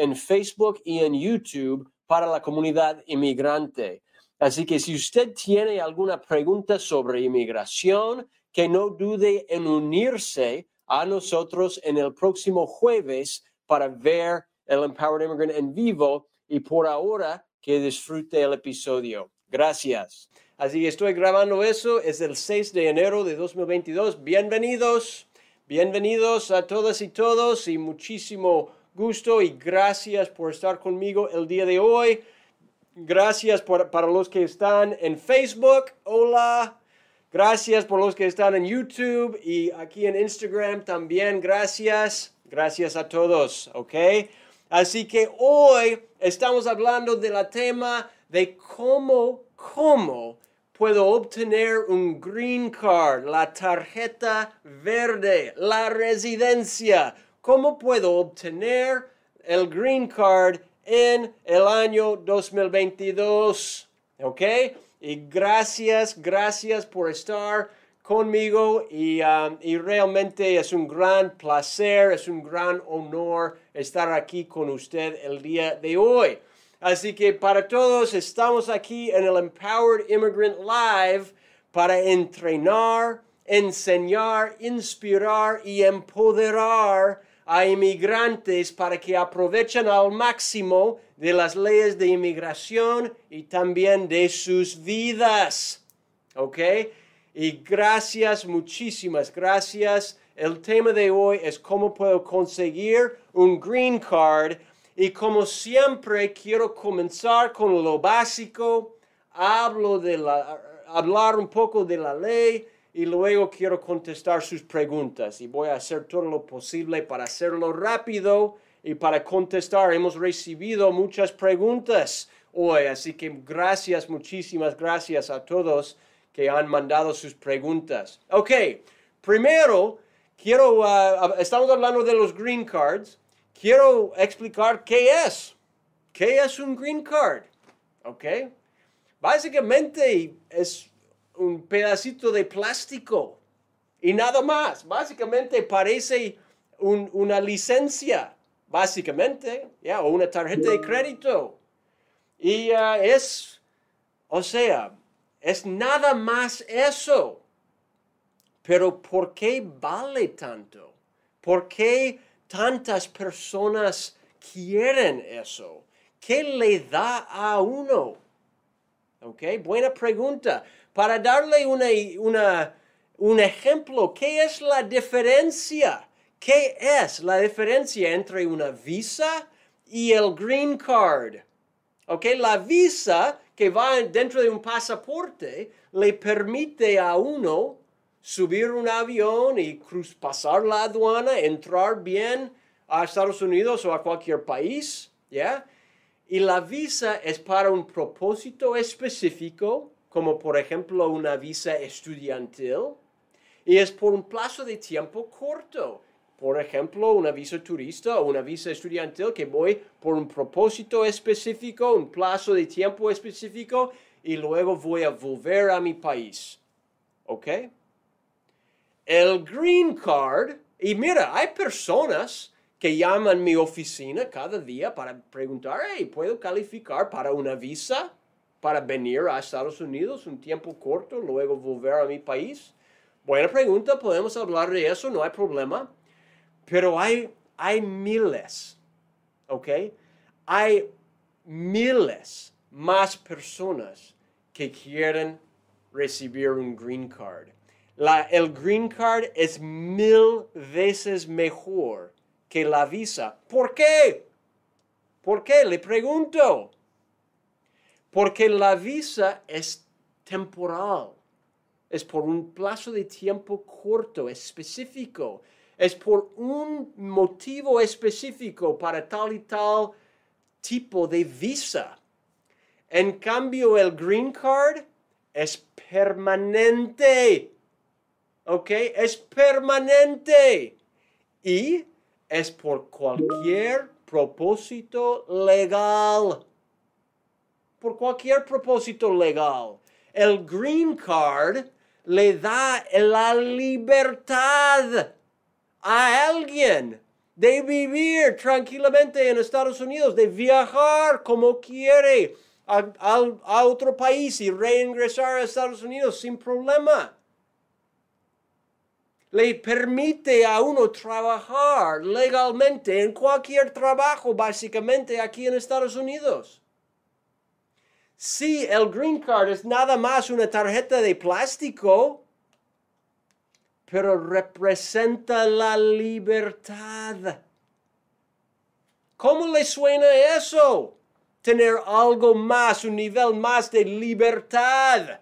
en Facebook y en YouTube para la comunidad inmigrante. Así que si usted tiene alguna pregunta sobre inmigración, que no dude en unirse a nosotros en el próximo jueves para ver el Empowered Immigrant en vivo y por ahora que disfrute el episodio. Gracias. Así que estoy grabando eso, es el 6 de enero de 2022. Bienvenidos, bienvenidos a todas y todos y muchísimo gusto y gracias por estar conmigo el día de hoy. Gracias para los que están en Facebook. Hola. Gracias por los que están en YouTube y aquí en Instagram también. Gracias. Gracias a todos. ¿Ok? Así que hoy estamos hablando de la tema de cómo, cómo puedo obtener un green card, la tarjeta verde, la residencia ¿Cómo puedo obtener el green card en el año 2022? ¿Ok? Y gracias, gracias por estar conmigo y, um, y, realmente es un gran placer, es un gran honor estar aquí con usted el día de hoy. Así que para todos estamos aquí en el Empowered Immigrant Live para entrenar, enseñar, inspirar y empoderar a inmigrantes para que aprovechen al máximo de las leyes de inmigración y también de sus vidas. ¿Ok? Y gracias, muchísimas gracias. El tema de hoy es cómo puedo conseguir un green card. Y como siempre, quiero comenzar con lo básico. Hablo de la, hablar un poco de la ley y luego quiero contestar sus preguntas y voy a hacer todo lo posible para hacerlo rápido y para contestar. Hemos recibido muchas preguntas hoy, así que gracias, muchísimas gracias a todos que han mandado sus preguntas. Ok, primero quiero, uh, estamos hablando de los green cards, quiero explicar qué es. ¿Qué es un green card? Ok, básicamente es un pedacito de plástico y nada más. Básicamente parece una licencia, básicamente, ya, o una tarjeta de crédito. Y uh, es, o sea, es nada más eso. Pero ¿por qué vale tanto? ¿Por qué tantas personas quieren eso? ¿Qué le da a uno? ¿Ok? Buena pregunta para darle una, un ejemplo, ¿qué es la diferencia? ¿Qué es la diferencia entre una visa y el green card? ¿Ok? La visa que va dentro de un pasaporte le permite a uno subir un avión y cruz, pasar la aduana, entrar bien a Estados Unidos o a cualquier país, ¿ya? Y la visa es para un propósito específico como por ejemplo una visa estudiantil, y es por un plazo de tiempo corto. Por ejemplo, una visa turista o una visa estudiantil que voy por un propósito específico, un plazo de tiempo específico, y luego voy a volver a mi país. ¿Ok? El green card, y mira, hay personas que llaman mi oficina cada día para preguntar, hey, ¿puedo calificar para una visa? Para venir a Estados Unidos un tiempo corto, luego volver a mi país? Buena pregunta, podemos hablar de eso, no hay problema. Pero hay, hay miles, ¿ok? Hay miles más personas que quieren recibir un green card. La, el green card es mil veces mejor que la visa. ¿Por qué? ¿Por qué? Le pregunto. Porque la visa es temporal. Es por un plazo de tiempo corto, específico. Es por un motivo específico para tal y tal tipo de visa. En cambio, el green card es permanente. ¿Ok? Es permanente. Y es por cualquier propósito legal. Por cualquier propósito legal. El green card le da la libertad a alguien de vivir tranquilamente en Estados Unidos, de viajar como quiere a, a otro país y reingresar a Estados Unidos sin problema le permite a uno trabajar legalmente en cualquier trabajo, básicamente aquí en Estados Unidos. Si el green card es nada más una tarjeta de plástico, pero representa la libertad. ¿Cómo le suena eso? Tener algo más, un nivel más de libertad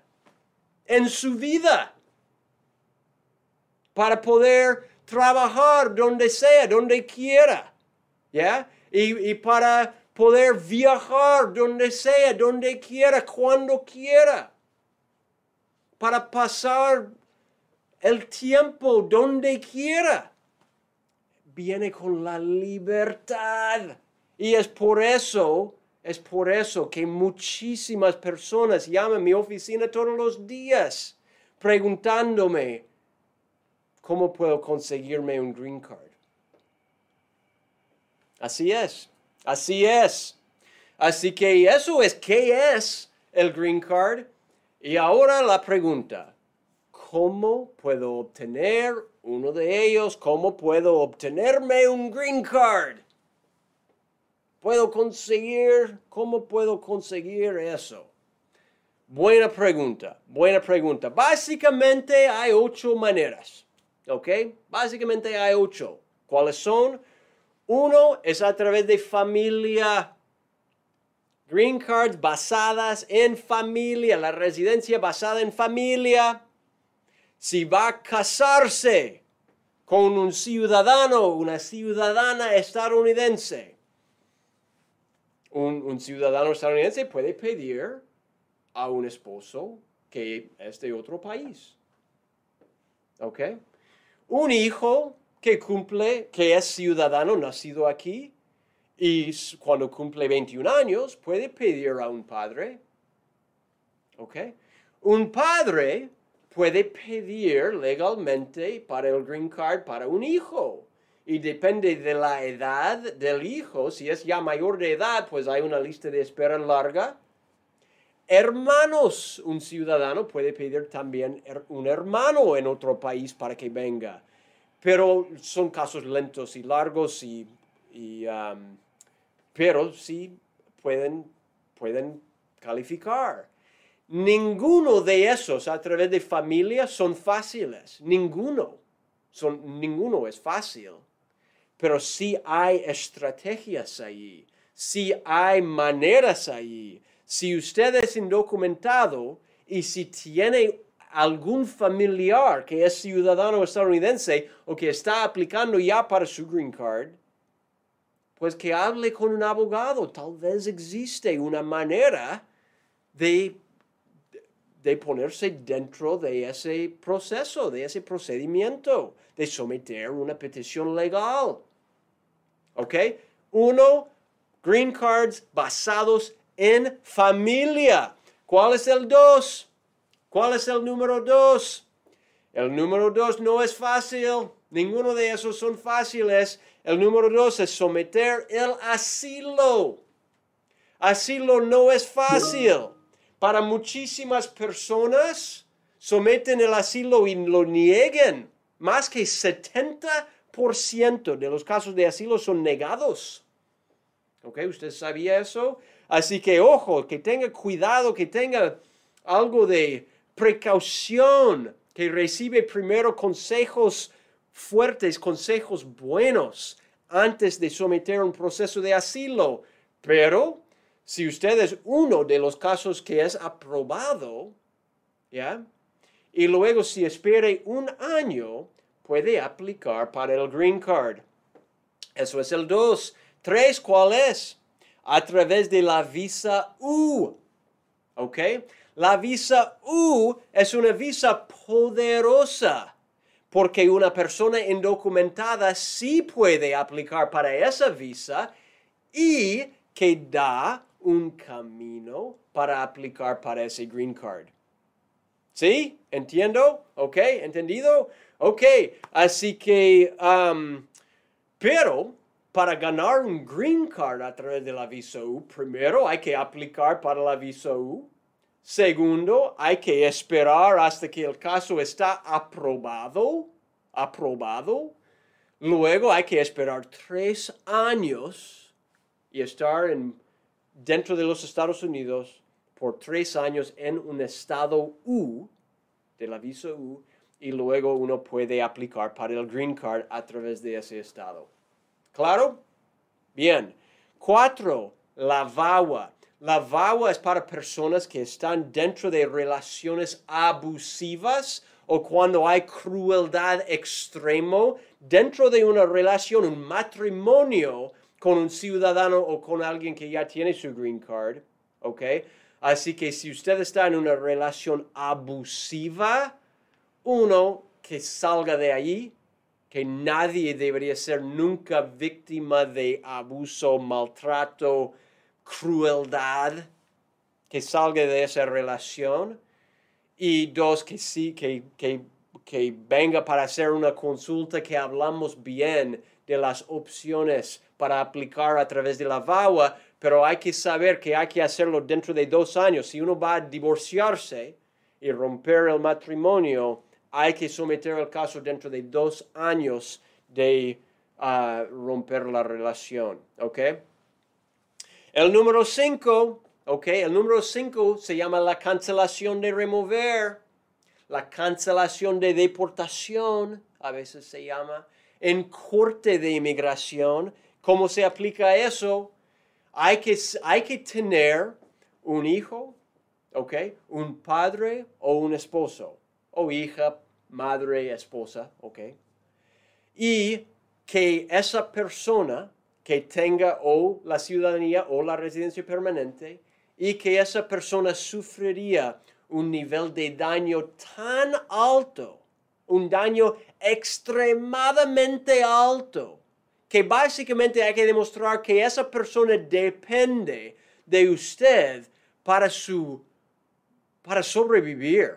en su vida para poder trabajar donde sea, donde quiera, ¿ya? Y, para poder viajar donde sea, donde quiera, cuando quiera, para pasar el tiempo donde quiera. Viene con la libertad. Y es por eso, es por eso que muchísimas personas llaman a mi oficina todos los días preguntándome, ¿Cómo puedo conseguirme un green card? Así es, así es. Así que eso es qué es el green card. Y ahora la pregunta, ¿cómo puedo obtener uno de ellos? ¿Cómo puedo obtenerme un green card? ¿Puedo conseguir? ¿Cómo puedo conseguir eso? Buena pregunta, buena pregunta. Básicamente hay ocho maneras. ¿Ok? Básicamente hay ocho. ¿Cuáles son? Uno es a través de familia. Green cards basadas en familia, la residencia basada en familia. Si va a casarse con un ciudadano, una ciudadana estadounidense, un, ciudadano estadounidense puede pedir a un esposo que es de otro país. ¿Ok? un hijo que cumple, que es ciudadano nacido aquí, y cuando cumple 21 años puede pedir a un padre. ¿Ok? Un padre puede pedir legalmente para el green card para un hijo. Y depende de la edad del hijo. Si es ya mayor de edad, pues hay una lista de espera larga. Hermanos, un ciudadano puede pedir también un hermano en otro país para que venga. Pero son casos lentos y largos y, um, pero sí pueden, pueden calificar. Ninguno de esos a través de familia son fáciles. Ninguno. Son, ninguno es fácil. Pero sí hay estrategias ahí. Sí hay maneras ahí si usted es indocumentado y si tiene algún familiar que es ciudadano estadounidense o que está aplicando ya para su green card, pues que hable con un abogado. Tal vez existe una manera de, de ponerse dentro de ese proceso, de ese procedimiento, de someter una petición legal. ¿Ok? Uno, green cards basados en familia. ¿Cuál es el dos? ¿Cuál es el número dos? El número dos no es fácil. Ninguno de esos son fáciles. El número dos es someter el asilo. Asilo no es fácil. Para muchísimas personas someten el asilo y lo nieguen. Más que 70% de los casos de asilo son negados. ¿Ok? ¿Usted sabía eso? Así que ojo, que tenga cuidado, que tenga algo de precaución, que recibe primero consejos fuertes, consejos buenos, antes de someter un proceso de asilo. Pero si usted es uno de los casos que es aprobado, ¿ya? Y luego si espere un año, puede aplicar para el green card. Eso es el 2. 3, ¿cuál es? A través de la visa U. ¿Ok? La visa U es una visa poderosa porque una persona indocumentada sí puede aplicar para esa visa y que da un camino para aplicar para ese green card. ¿Sí? ¿Entiendo? ¿Ok? ¿Entendido? Ok, así que, um, pero para ganar un green card a través de la visa U, primero hay que aplicar para la visa U. Segundo, hay que esperar hasta que el caso está aprobado, aprobado. Luego hay que esperar tres años y estar en, dentro de los Estados Unidos por tres años en un estado U, de la visa U, y luego uno puede aplicar para el green card a través de ese estado. ¿Claro? Bien. Cuatro, la VAWA. La VAWA es para personas que están dentro de relaciones abusivas o cuando hay crueldad extremo dentro de una relación, un matrimonio con un ciudadano o con alguien que ya tiene su green card, ¿ok? Así que si usted está en una relación abusiva, uno que salga de allí, que nadie debería ser nunca víctima de abuso, maltrato, crueldad, que salga de esa relación. Y dos, que sí, que, que, que venga para hacer una consulta, que hablamos bien de las opciones para aplicar a través de la VAWA, pero hay que saber que hay que hacerlo dentro de dos años. Si uno va a divorciarse y romper el matrimonio, hay que someter el caso dentro de dos años de ah, romper la relación. ¿Ok? El número cinco, ¿ok? El número cinco se llama la cancelación de remover, la cancelación de deportación, a veces se llama, en corte de inmigración. ¿Cómo se aplica eso? Hay que, hay que tener un hijo, ¿ok? Un padre o un esposo o hija, madre, esposa, ¿ok? Y que esa persona que tenga o la ciudadanía o la residencia permanente y que esa persona sufriría un nivel de daño tan alto, un daño extremadamente alto, que básicamente hay que demostrar que esa persona depende de usted para su para sobrevivir.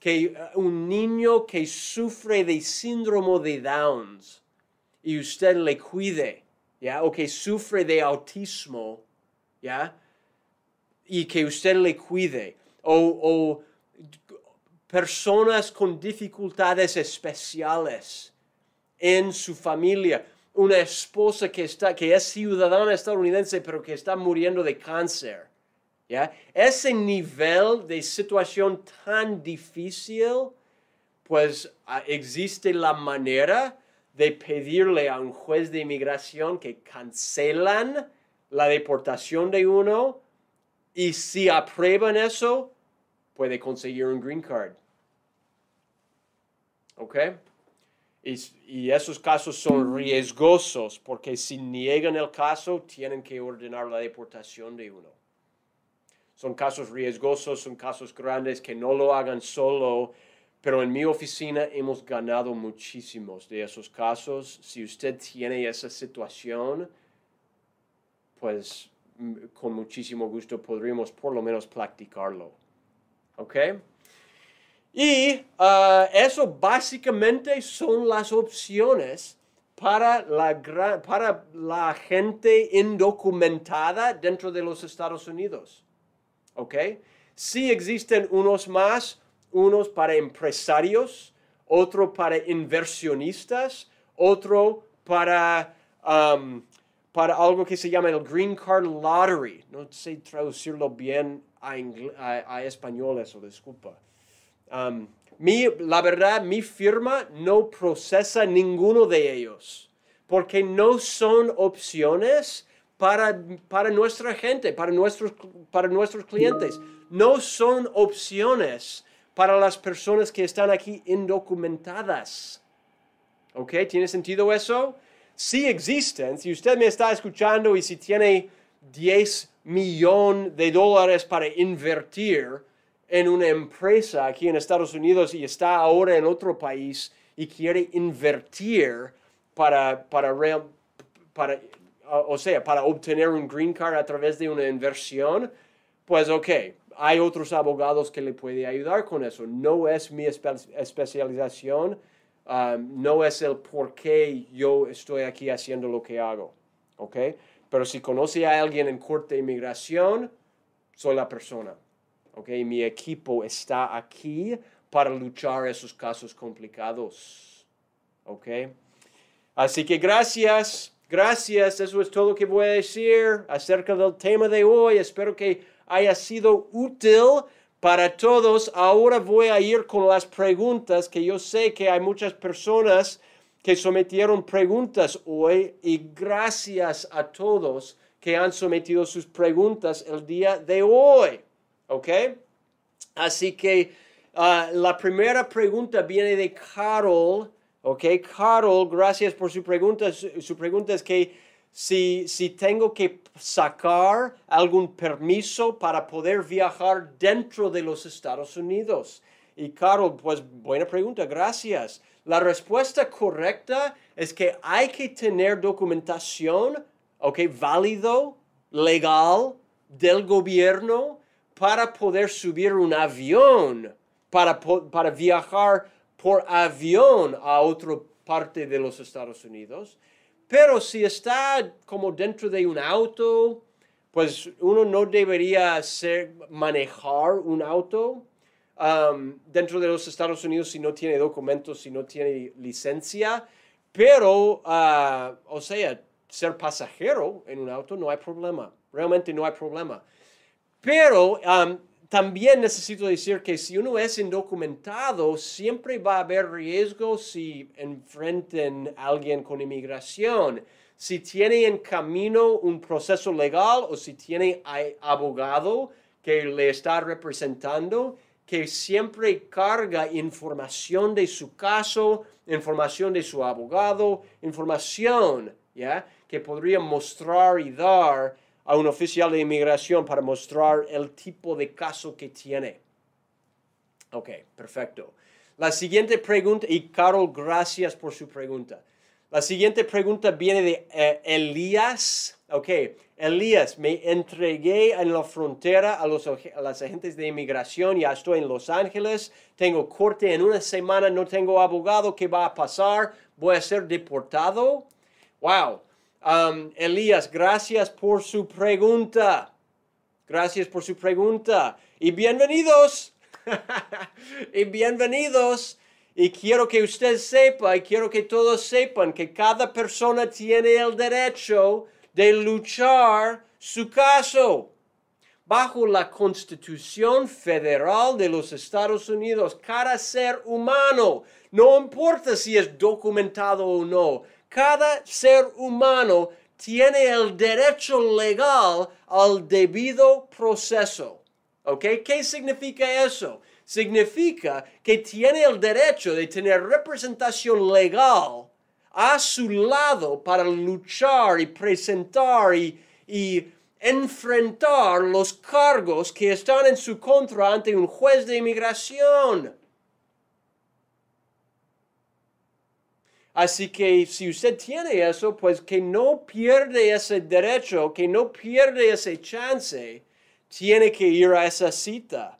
Que uh, un niño que sufre de síndrome de Downs y usted le cuide, ¿ya? O que sufre de autismo, ¿ya? Y que usted le cuide. O, personas con dificultades especiales en su familia. Una esposa que, está, que es ciudadana estadounidense pero que está muriendo de cáncer. Ese nivel de situación tan difícil, pues ah, existe la manera de pedirle a un juez de inmigración que cancelan la deportación de uno y si aprueban eso, puede conseguir un green card. ¿Ok? Y, y, esos casos son riesgosos porque si niegan el caso, tienen que ordenar la deportación de uno. Son casos riesgosos, son casos grandes que no lo hagan solo, pero en mi oficina hemos ganado muchísimos de esos casos. Si usted tiene esa situación, pues con muchísimo gusto podríamos por lo menos practicarlo. ¿Ok? Y uh, eso básicamente son las opciones para la, para la gente indocumentada dentro de los Estados Unidos. ¿ok? Sí existen unos más, unos para empresarios, otro para inversionistas, otro para, um, para algo que se llama el Green Card Lottery. No sé traducirlo bien a, a, español eso, disculpa. Um, mi, la verdad, mi firma no procesa ninguno de ellos. porque no son opciones para, para nuestra gente, para nuestros, para nuestros clientes. No son opciones para las personas que están aquí indocumentadas. ¿Ok? ¿Tiene sentido eso? Sí existen. Si usted me está escuchando y si tiene 10 millones de dólares para invertir en una empresa aquí en Estados Unidos y está ahora en otro país y quiere invertir para, para, para o sea, para obtener un green card a través de una inversión, pues ok, hay otros abogados que le pueden ayudar con eso. No es mi especialización, um, no es el por qué yo estoy aquí haciendo lo que hago, ok. Pero si conoce a alguien en corte de inmigración, soy la persona, ok. Mi equipo está aquí para luchar esos casos complicados, ok. Así que gracias, gracias. Eso es todo lo que voy a decir acerca del tema de hoy. Espero que haya sido útil para todos. Ahora voy a ir con las preguntas, que yo sé que hay muchas personas que sometieron preguntas hoy y gracias a todos que han sometido sus preguntas el día de hoy. ¿Ok? Así que ah, la primera pregunta viene de Carol Ok, Carol, gracias por su pregunta. Su, pregunta es que si, si, tengo que sacar algún permiso para poder viajar dentro de los Estados Unidos. Y Carol, pues buena pregunta, gracias. La respuesta correcta es que hay que tener documentación, ok, válido, legal, del gobierno para poder subir un avión, para, para viajar por avión a otra parte de los Estados Unidos. Pero si está como dentro de un auto, pues uno no debería ser, manejar un auto um, dentro de los Estados Unidos si no tiene documentos, si no tiene licencia. Pero, uh, o sea, ser pasajero en un auto no hay problema. Realmente no hay problema. Pero um, también necesito decir que si uno es indocumentado, siempre va a haber riesgo si enfrenten a alguien con inmigración. Si tiene en camino un proceso legal o si tiene abogado que le está representando, que siempre carga información de su caso, información de su abogado, información, ¿ya? Que podría mostrar y dar a un oficial de inmigración para mostrar el tipo de caso que tiene. Ok, perfecto. La siguiente pregunta, y Carol, gracias por su pregunta. La siguiente pregunta viene de eh, Elías. Ok, Elías, me entregué en la frontera a los, agentes de inmigración, ya estoy en Los Ángeles, tengo corte en una semana, no tengo abogado, ¿qué va a pasar? ¿Voy a ser deportado? Wow, Um, Elías, gracias por su pregunta. Gracias por su pregunta. Y bienvenidos. y bienvenidos. Y quiero que usted sepa y quiero que todos sepan que cada persona tiene el derecho de luchar su caso. Bajo la Constitución Federal de los Estados Unidos, cada ser humano, no importa si es documentado o no, cada ser humano tiene el derecho legal al debido proceso. ¿Ok? ¿Qué significa eso? Significa que tiene el derecho de tener representación legal a su lado para luchar y presentar y, y enfrentar los cargos que están en su contra ante un juez de inmigración. Así que si usted tiene eso, pues que no pierde ese derecho, que no pierde ese chance, tiene que ir a esa cita.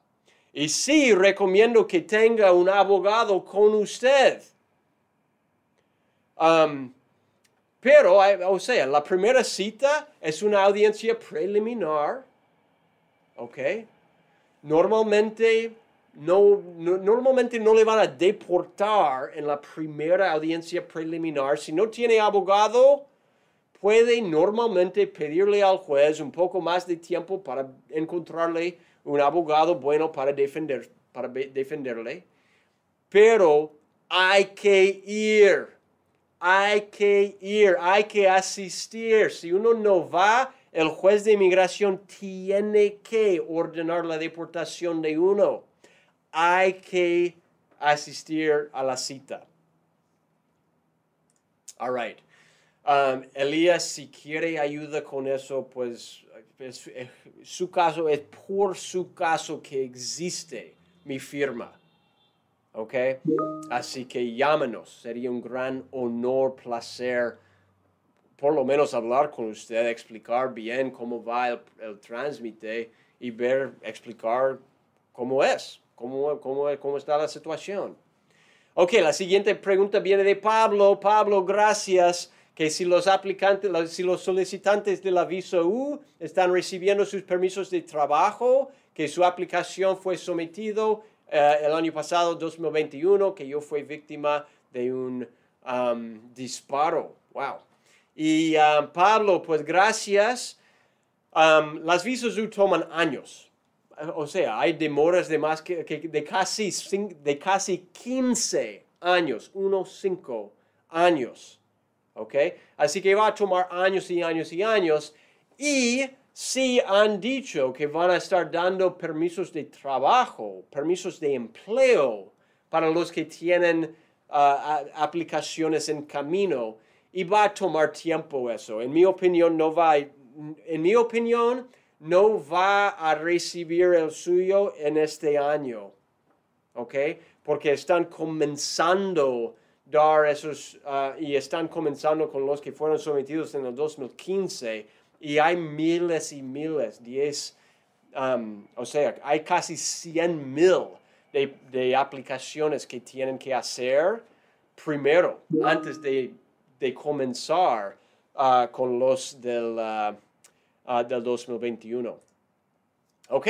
Y sí, recomiendo que tenga un abogado con usted. Um, pero, o sea, la primera cita es una audiencia preliminar. ¿Ok? Normalmente no, normalmente no le van a deportar en la primera audiencia preliminar. Si no tiene abogado, puede normalmente pedirle al juez un poco más de tiempo para encontrarle un abogado bueno para, defender, para defenderle. Pero hay que ir. hay que ir, hay que asistir. Si uno no va, el juez de inmigración tiene que ordenar la deportación de uno. Hay que asistir a la cita. All right. Um, Elías, si quiere ayuda con eso, pues su caso es por su caso que existe mi firma. ¿Ok? Así que llámenos. Sería un gran honor, placer, por lo menos hablar con usted, explicar bien cómo va el, el y ver, explicar cómo es, cómo, cómo, cómo está la situación. Ok, la siguiente pregunta viene de Pablo. Pablo, gracias. Que si los aplicantes, si los solicitantes U están recibiendo sus permisos de trabajo, que su aplicación fue sometido eh, el año pasado, 2021, que yo fui víctima de un um, disparo. Wow. Y um, Pablo, pues gracias. Um, las visas U toman años. O sea, hay demoras de más que, de, casi, de casi 15 años, unos 5 años. ¿Ok? Así que va a tomar años y años y años. Y sí han dicho que van a estar dando permisos de trabajo, permisos de empleo para los que tienen uh, aplicaciones en camino y va a tomar tiempo eso. En mi opinión no va, en mi opinión no va a recibir el suyo en este año, ¿ok? Porque están comenzando dar esos uh, y están comenzando con los que fueron sometidos en el 2015 y hay miles y miles, diez, um, o sea, hay casi 100 mil de, aplicaciones que tienen que hacer primero, antes de, comenzar uh, con los del, uh, uh, del 2021. Ok,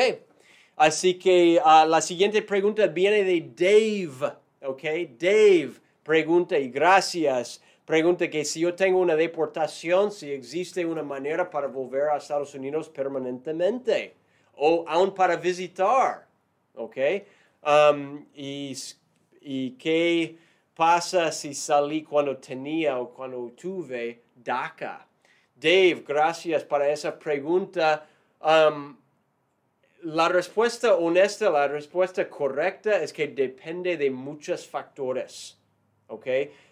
así que la siguiente pregunta viene de Dave. Ok, Dave pregunta y gracias pregunta que si yo tengo una deportación, si existe una manera para volver a Estados Unidos permanentemente o aún para visitar, ¿ok? Um, y, y, qué pasa si salí cuando tenía o cuando tuve DACA? Dave, gracias para esa pregunta. Um, la respuesta honesta, la respuesta correcta es que depende de muchos factores, ¿ok?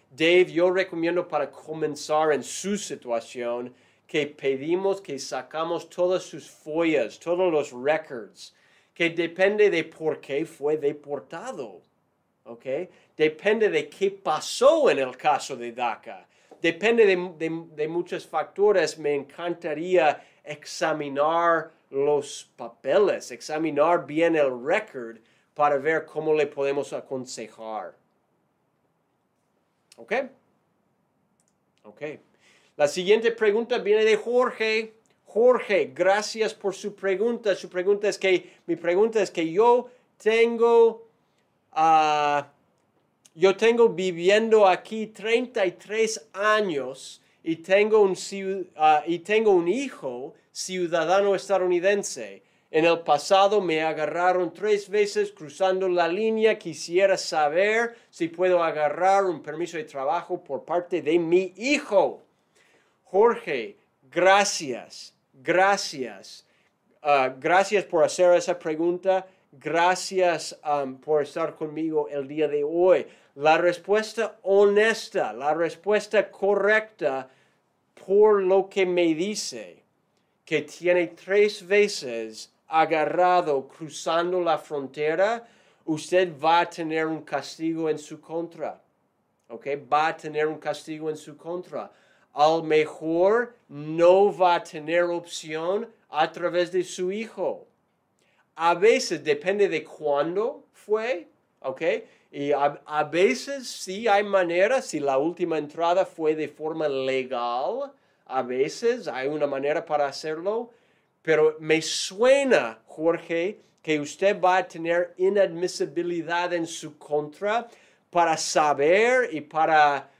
Dave, yo recomiendo para comenzar en su situación que pedimos que sacamos todas sus follas, todos los records, que depende de por qué fue deportado. ¿Ok? Depende de qué pasó en el caso de DACA. Depende de, de muchos factores. Me encantaría examinar los papeles, examinar bien el record para ver cómo le podemos aconsejar. ¿Ok? Ok. La siguiente pregunta viene de Jorge. Jorge, gracias por su pregunta. Su pregunta es que, mi pregunta es que yo tengo, uh, yo tengo viviendo aquí 33 años y tengo un, uh, y tengo un hijo ciudadano estadounidense. En el pasado me agarraron tres veces cruzando la línea. Quisiera saber si puedo agarrar un permiso de trabajo por parte de mi hijo. Jorge, gracias, gracias. Ah, gracias por hacer esa pregunta. Gracias por estar conmigo el día de hoy. La respuesta honesta, la respuesta correcta por lo que me dice que tiene tres veces agarrado cruzando la frontera, usted va a tener un castigo en su contra. ¿Ok? Va a tener un castigo en su contra. Al mejor no va a tener opción a través de su hijo. A veces depende de cuándo fue, ¿ok? Y a, a, veces sí hay manera, si la última entrada fue de forma legal, a veces hay una manera para hacerlo, pero me suena, Jorge, que usted va a tener inadmisibilidad en su contra para saber y para,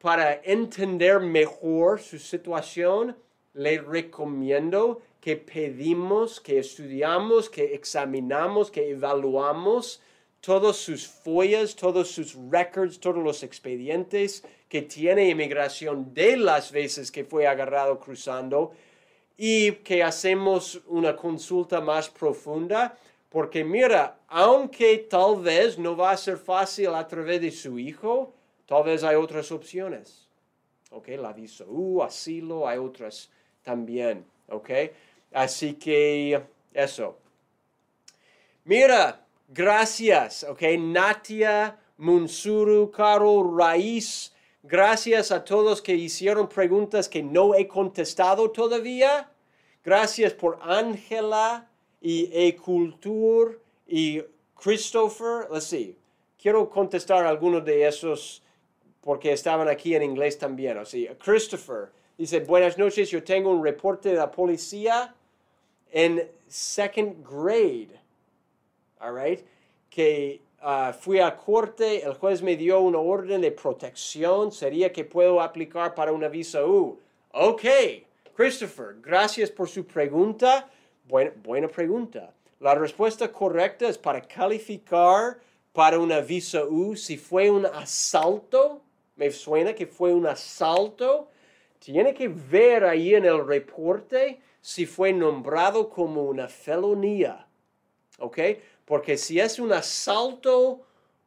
para entender mejor su situación. Le recomiendo que pedimos, que estudiamos, que examinamos, que evaluamos todos sus follas, todos sus records, todos los expedientes que tiene inmigración de las veces que fue agarrado cruzando y que hacemos una consulta más profunda, porque mira, aunque tal vez no va a ser fácil a través de su hijo, tal vez hay otras opciones. ¿Ok? La visa U, asilo, hay otras también. ¿Ok? Así que eso. Mira, gracias. ¿Ok? Natia, Munsuru, Caro, Raíz. Gracias a todos que hicieron preguntas que no he contestado todavía. Gracias por Ángela y Ecultur y Christopher. Let's see. Quiero contestar algunos de esos porque estaban aquí en inglés también. O sea, Christopher dice, buenas noches, yo tengo un reporte de la policía en second grade. All right? Que uh, fui a corte, el juez me dio una orden de protección, sería que puedo aplicar para una visa U. Ok, Christopher, gracias por su pregunta. Buena, buena pregunta. La respuesta correcta es para calificar para una visa U si fue un asalto. Me suena que fue un asalto. Tiene que ver ahí en el reporte si fue nombrado como una felonía. ¿Ok? Porque si es un asalto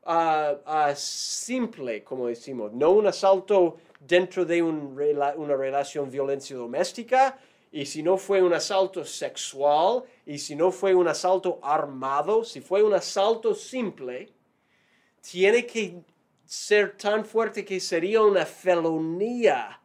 ah, ah, simple, como decimos, no un asalto dentro de una relación violencia doméstica, y si no fue un asalto sexual, y si no fue un asalto armado, si fue un asalto simple, tiene que ser tan fuerte que sería una felonía,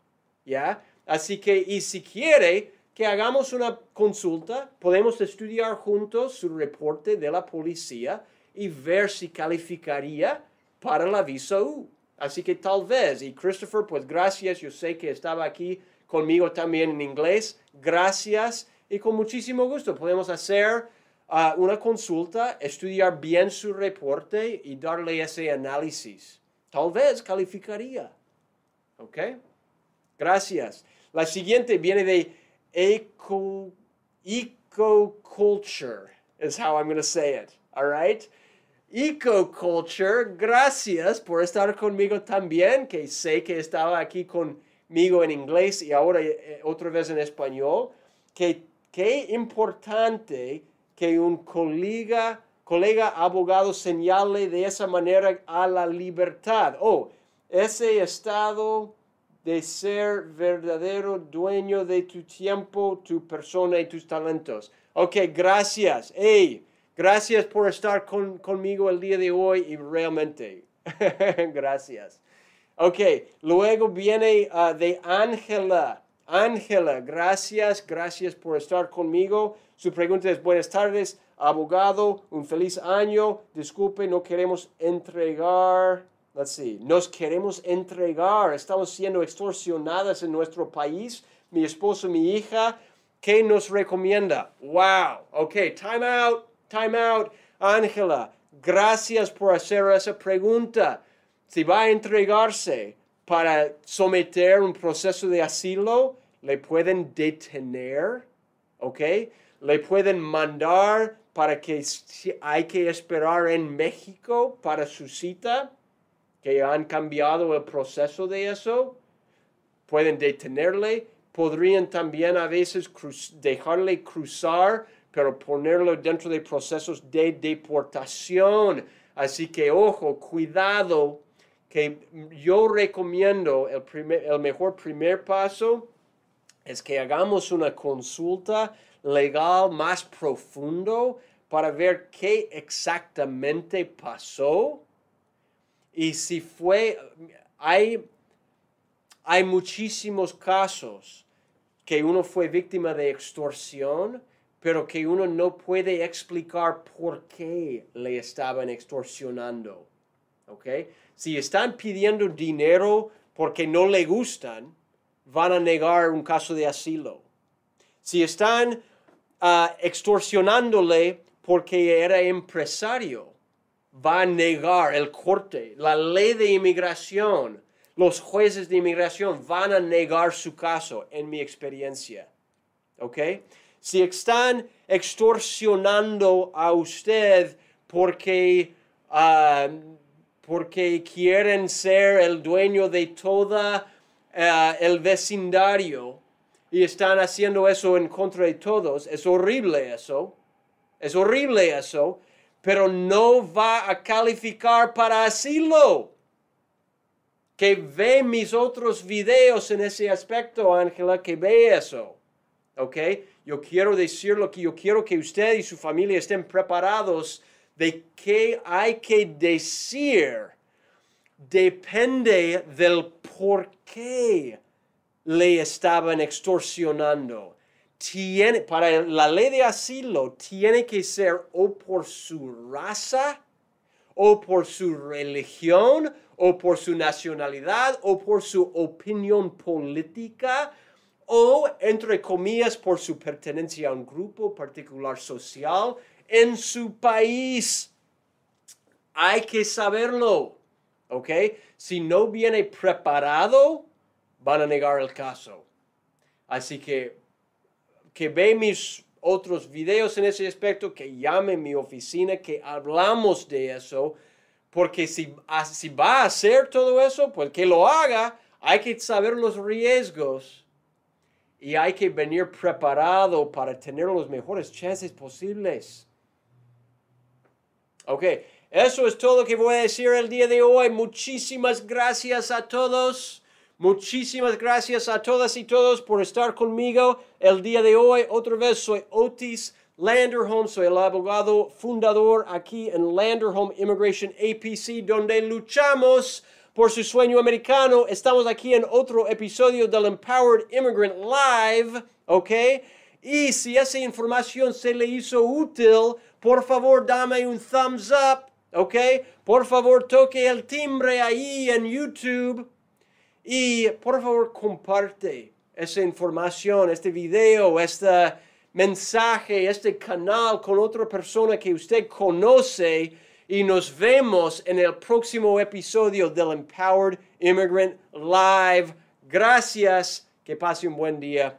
¿ya? Así que, y si quiere, que hagamos una consulta, podemos estudiar juntos su reporte de la policía y ver si calificaría para la visa U. Así que tal vez, y Christopher, pues gracias, yo sé que estaba aquí conmigo también en inglés, gracias y con muchísimo gusto podemos hacer uh, una consulta, estudiar bien su reporte y darle ese análisis. Tal vez calificaría. ¿Ok? Gracias. La siguiente viene de eco, eco-culture is how I'm going to say it. All right? Eco-culture, gracias por estar conmigo también, que sé que estaba aquí conmigo en inglés y ahora eh, otra vez en español. Que qué importante que un colega, colega abogado señale de esa manera a la libertad. Oh, ese estado de ser verdadero dueño de tu tiempo, tu persona y tus talentos. Ok, gracias. Hey, gracias por estar conmigo el día de hoy y realmente. gracias. Ok, luego viene uh, de Ángela. Ángela, gracias, gracias por estar conmigo. Su pregunta es, buenas tardes, abogado, un feliz año. Disculpe, no queremos entregar Let's see. Nos queremos entregar. Estamos siendo extorsionadas en nuestro país. Mi esposo, mi hija. ¿Qué nos recomienda? Wow. Ok, time out. Time out. Ángela, gracias por hacer esa pregunta. Si va a entregarse para someter un proceso de asilo, le pueden detener. ¿Ok? Le pueden mandar para que hay que esperar en México para su cita que han cambiado el proceso de eso, pueden detenerle, podrían también a veces dejarle cruzar, pero ponerlo dentro de procesos de deportación. Así que ojo, cuidado, que yo recomiendo el, el mejor primer paso es que hagamos una consulta legal más profundo para ver qué exactamente pasó y si fue, hay, hay muchísimos casos que uno fue víctima de extorsión, pero que uno no puede explicar por qué le estaban extorsionando. ¿Ok? Si están pidiendo dinero porque no le gustan, van a negar un caso de asilo. Si están ah, extorsionándole porque era empresario, va a negar el corte, la ley de inmigración, los jueces de inmigración van a negar su caso, en mi experiencia. ¿Ok? Si están extorsionando a usted porque ah, porque quieren ser el dueño de toda ah, el vecindario y están haciendo eso en contra de todos. Es horrible eso. Es horrible eso, pero no va a calificar para asilo. Que ve mis otros videos en ese aspecto, Ángela, que ve eso. ¿Ok? Yo quiero decirlo que yo quiero que usted y su familia estén preparados de qué hay que decir. Depende del por qué le estaban extorsionando. Tiene, para la ley de asilo tiene que ser o por su raza, o por su religión, o por su nacionalidad, o por su opinión política, o entre comillas por su pertenencia a un grupo particular social en su país. Hay que saberlo, ¿ok? Si no viene preparado, van a negar el caso. Así que que ve mis otros videos en ese aspecto, que llame mi oficina, que hablamos de eso, porque si, si va a hacer todo eso, pues que lo haga, hay que saber los riesgos y hay que venir preparado para tener los mejores chances posibles. Ok, eso es todo que voy a decir el día de hoy. Muchísimas gracias a todos. Muchísimas gracias a todas y todos por estar conmigo el día de hoy. Otra vez soy Otis Landerholm, soy el abogado fundador aquí en Landerholm Immigration APC, donde luchamos por su sueño americano. Estamos aquí en otro episodio del Empowered Immigrant Live, ¿ok? Y si esa información se le hizo útil, por favor dame un thumbs up, ¿ok? Por favor toque el timbre ahí en YouTube y por favor comparte esa información, este video, este mensaje, este canal con otra persona que usted conoce y nos vemos en el próximo episodio del Empowered Immigrant Live. Gracias, que pase un buen día.